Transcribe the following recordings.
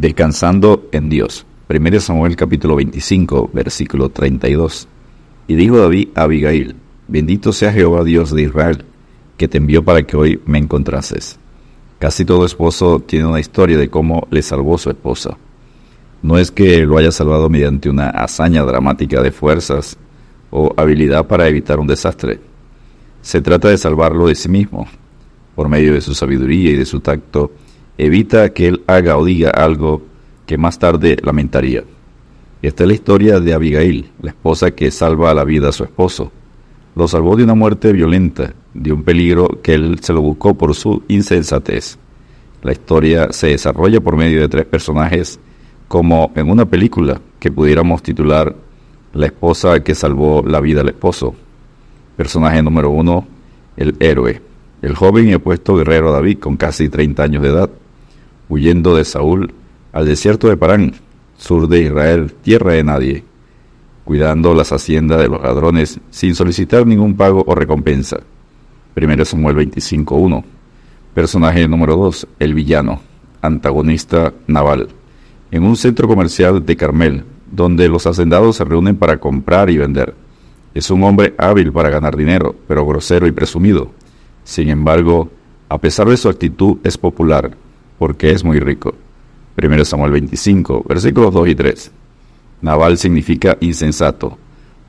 Descansando en Dios. 1 Samuel capítulo 25, versículo 32. Y dijo David a Abigail, bendito sea Jehová Dios de Israel, que te envió para que hoy me encontrases. Casi todo esposo tiene una historia de cómo le salvó su esposa. No es que lo haya salvado mediante una hazaña dramática de fuerzas o habilidad para evitar un desastre. Se trata de salvarlo de sí mismo. Por medio de su sabiduría y de su tacto, evita que él haga o diga algo que más tarde lamentaría. Esta es la historia de Abigail, la esposa que salva la vida a su esposo. Lo salvó de una muerte violenta, de un peligro que él se lo buscó por su insensatez. La historia se desarrolla por medio de tres personajes como en una película que pudiéramos titular La esposa que salvó la vida al esposo. Personaje número uno, el héroe, el joven y opuesto guerrero David con casi 30 años de edad, huyendo de Saúl al desierto de Parán, sur de Israel, tierra de nadie, cuidando las haciendas de los ladrones sin solicitar ningún pago o recompensa. 1 Samuel 25.1. Personaje número 2, el villano, antagonista naval en un centro comercial de Carmel, donde los hacendados se reúnen para comprar y vender. Es un hombre hábil para ganar dinero, pero grosero y presumido. Sin embargo, a pesar de su actitud, es popular, porque es muy rico. 1 Samuel 25, versículos 2 y 3. Naval significa insensato,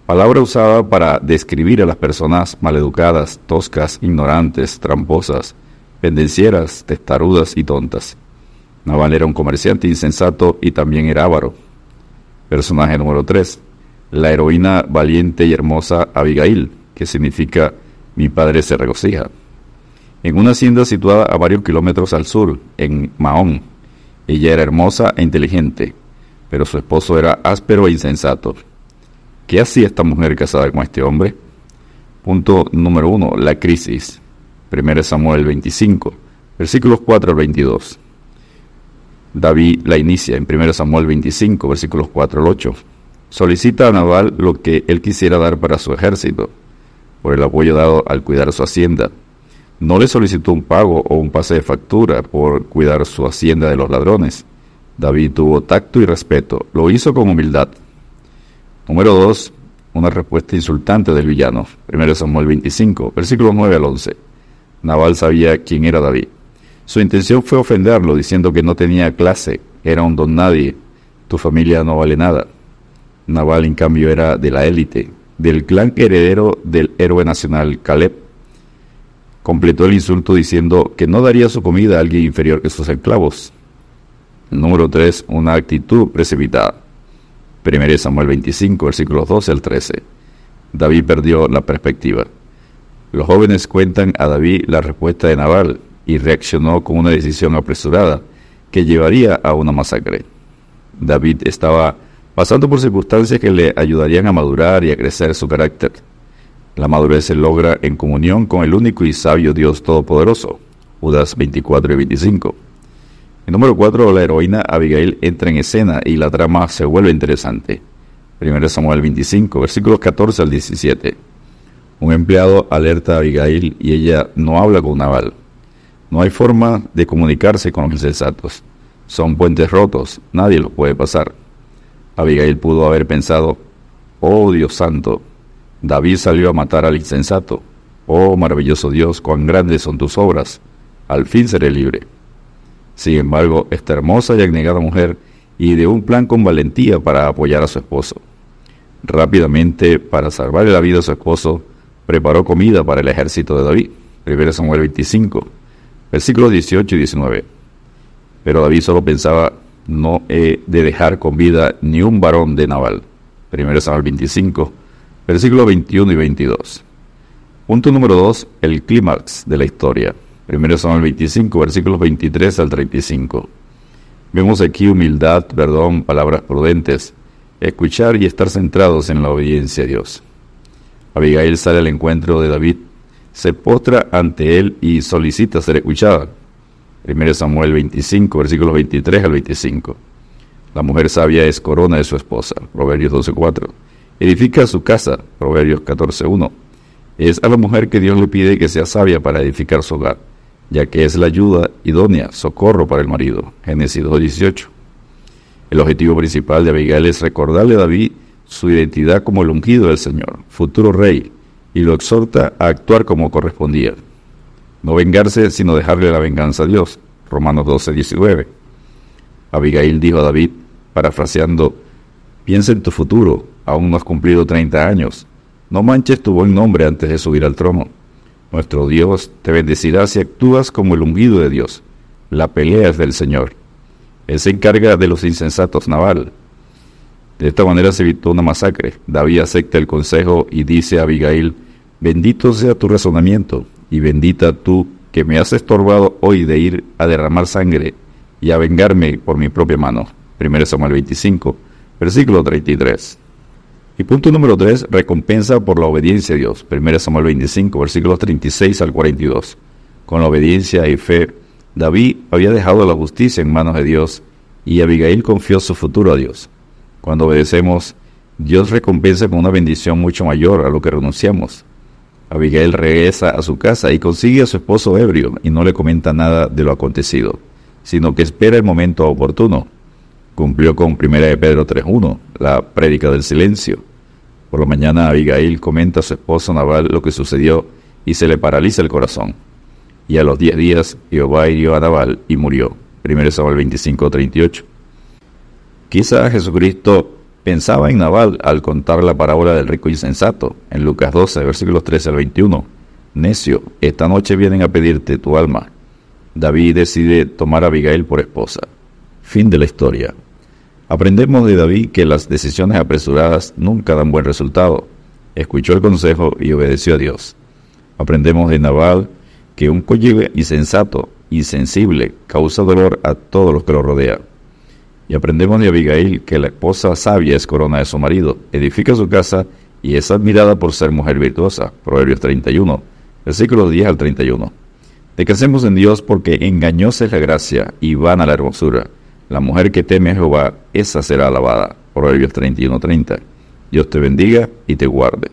palabra usada para describir a las personas maleducadas, toscas, ignorantes, tramposas, pendencieras, testarudas y tontas. Naval era un comerciante insensato y también era avaro. Personaje número 3. La heroína valiente y hermosa Abigail, que significa mi padre se regocija. En una hacienda situada a varios kilómetros al sur, en Mahón. Ella era hermosa e inteligente, pero su esposo era áspero e insensato. ¿Qué hacía esta mujer casada con este hombre? Punto número 1. La crisis. 1 Samuel 25, versículos 4 al 22. David la inicia en 1 Samuel 25, versículos 4 al 8. Solicita a Nabal lo que él quisiera dar para su ejército, por el apoyo dado al cuidar su hacienda. No le solicitó un pago o un pase de factura por cuidar su hacienda de los ladrones. David tuvo tacto y respeto, lo hizo con humildad. Número 2. Una respuesta insultante del villano. 1 Samuel 25, versículos 9 al 11. Nabal sabía quién era David. Su intención fue ofenderlo, diciendo que no tenía clase, era un don nadie, tu familia no vale nada. Naval, en cambio, era de la élite, del clan heredero del héroe nacional Caleb. Completó el insulto diciendo que no daría su comida a alguien inferior que sus esclavos. Número 3. Una actitud precipitada. 1 Samuel 25, versículos 12 al 13. David perdió la perspectiva. Los jóvenes cuentan a David la respuesta de Naval, y reaccionó con una decisión apresurada que llevaría a una masacre. David estaba pasando por circunstancias que le ayudarían a madurar y a crecer su carácter. La madurez se logra en comunión con el único y sabio Dios Todopoderoso. Judas 24 y 25. El número 4, la heroína Abigail entra en escena y la trama se vuelve interesante. 1 Samuel 25, versículos 14 al 17. Un empleado alerta a Abigail y ella no habla con Naval. No hay forma de comunicarse con los insensatos. Son puentes rotos, nadie los puede pasar. Abigail pudo haber pensado, oh Dios santo, David salió a matar al insensato. Oh maravilloso Dios, cuán grandes son tus obras. Al fin seré libre. Sin embargo, esta hermosa y abnegada mujer ideó un plan con valentía para apoyar a su esposo. Rápidamente, para salvarle la vida a su esposo, preparó comida para el ejército de David. 1 Samuel 25 Versículos 18 y 19. Pero David solo pensaba, no he de dejar con vida ni un varón de Naval. 1 Samuel 25, versículos 21 y 22. Punto número 2, el clímax de la historia. 1 Samuel 25, versículos 23 al 35. Vemos aquí humildad, perdón, palabras prudentes, escuchar y estar centrados en la obediencia a Dios. Abigail sale al encuentro de David se postra ante él y solicita ser escuchada. 1 Samuel 25, versículos 23 al 25. La mujer sabia es corona de su esposa. Proverbios 12.4. Edifica su casa. Proverbios 14.1. Es a la mujer que Dios le pide que sea sabia para edificar su hogar, ya que es la ayuda idónea, socorro para el marido. Génesis 2.18. El objetivo principal de Abigail es recordarle a David su identidad como el ungido del Señor, futuro rey, y lo exhorta a actuar como correspondía. No vengarse, sino dejarle la venganza a Dios. Romanos 12, 19. Abigail dijo a David, parafraseando, piensa en tu futuro, aún no has cumplido 30 años. No manches tu buen nombre antes de subir al trono. Nuestro Dios te bendecirá si actúas como el ungido de Dios. La pelea es del Señor. Él se encarga de los insensatos naval. De esta manera se evitó una masacre. David acepta el consejo y dice a Abigail, bendito sea tu razonamiento y bendita tú que me has estorbado hoy de ir a derramar sangre y a vengarme por mi propia mano. 1 Samuel 25, versículo 33. Y punto número 3, recompensa por la obediencia a Dios. 1 Samuel 25, versículos 36 al 42. Con la obediencia y fe, David había dejado la justicia en manos de Dios y Abigail confió su futuro a Dios. Cuando obedecemos, Dios recompensa con una bendición mucho mayor a lo que renunciamos. Abigail regresa a su casa y consigue a su esposo ebrio y no le comenta nada de lo acontecido, sino que espera el momento oportuno. Cumplió con 1 de Pedro 3.1, la prédica del silencio. Por la mañana Abigail comenta a su esposo Naval lo que sucedió y se le paraliza el corazón. Y a los diez días Jehová hirió a Naval y murió. 1 Samuel 25.38. Quizá Jesucristo Pensaba en Naval al contar la parábola del rico insensato, en Lucas 12, versículos 13 al 21. Necio, esta noche vienen a pedirte tu alma. David decide tomar a Abigail por esposa. Fin de la historia. Aprendemos de David que las decisiones apresuradas nunca dan buen resultado. Escuchó el consejo y obedeció a Dios. Aprendemos de Naval que un cónyuge insensato, insensible, causa dolor a todos los que lo rodean. Y aprendemos de Abigail que la esposa sabia es corona de su marido, edifica su casa y es admirada por ser mujer virtuosa. Proverbios 31, versículos 10 al 31. Descansemos en Dios porque engañosa es la gracia y vana la hermosura. La mujer que teme a Jehová, esa será alabada. Proverbios 31, 30. Dios te bendiga y te guarde.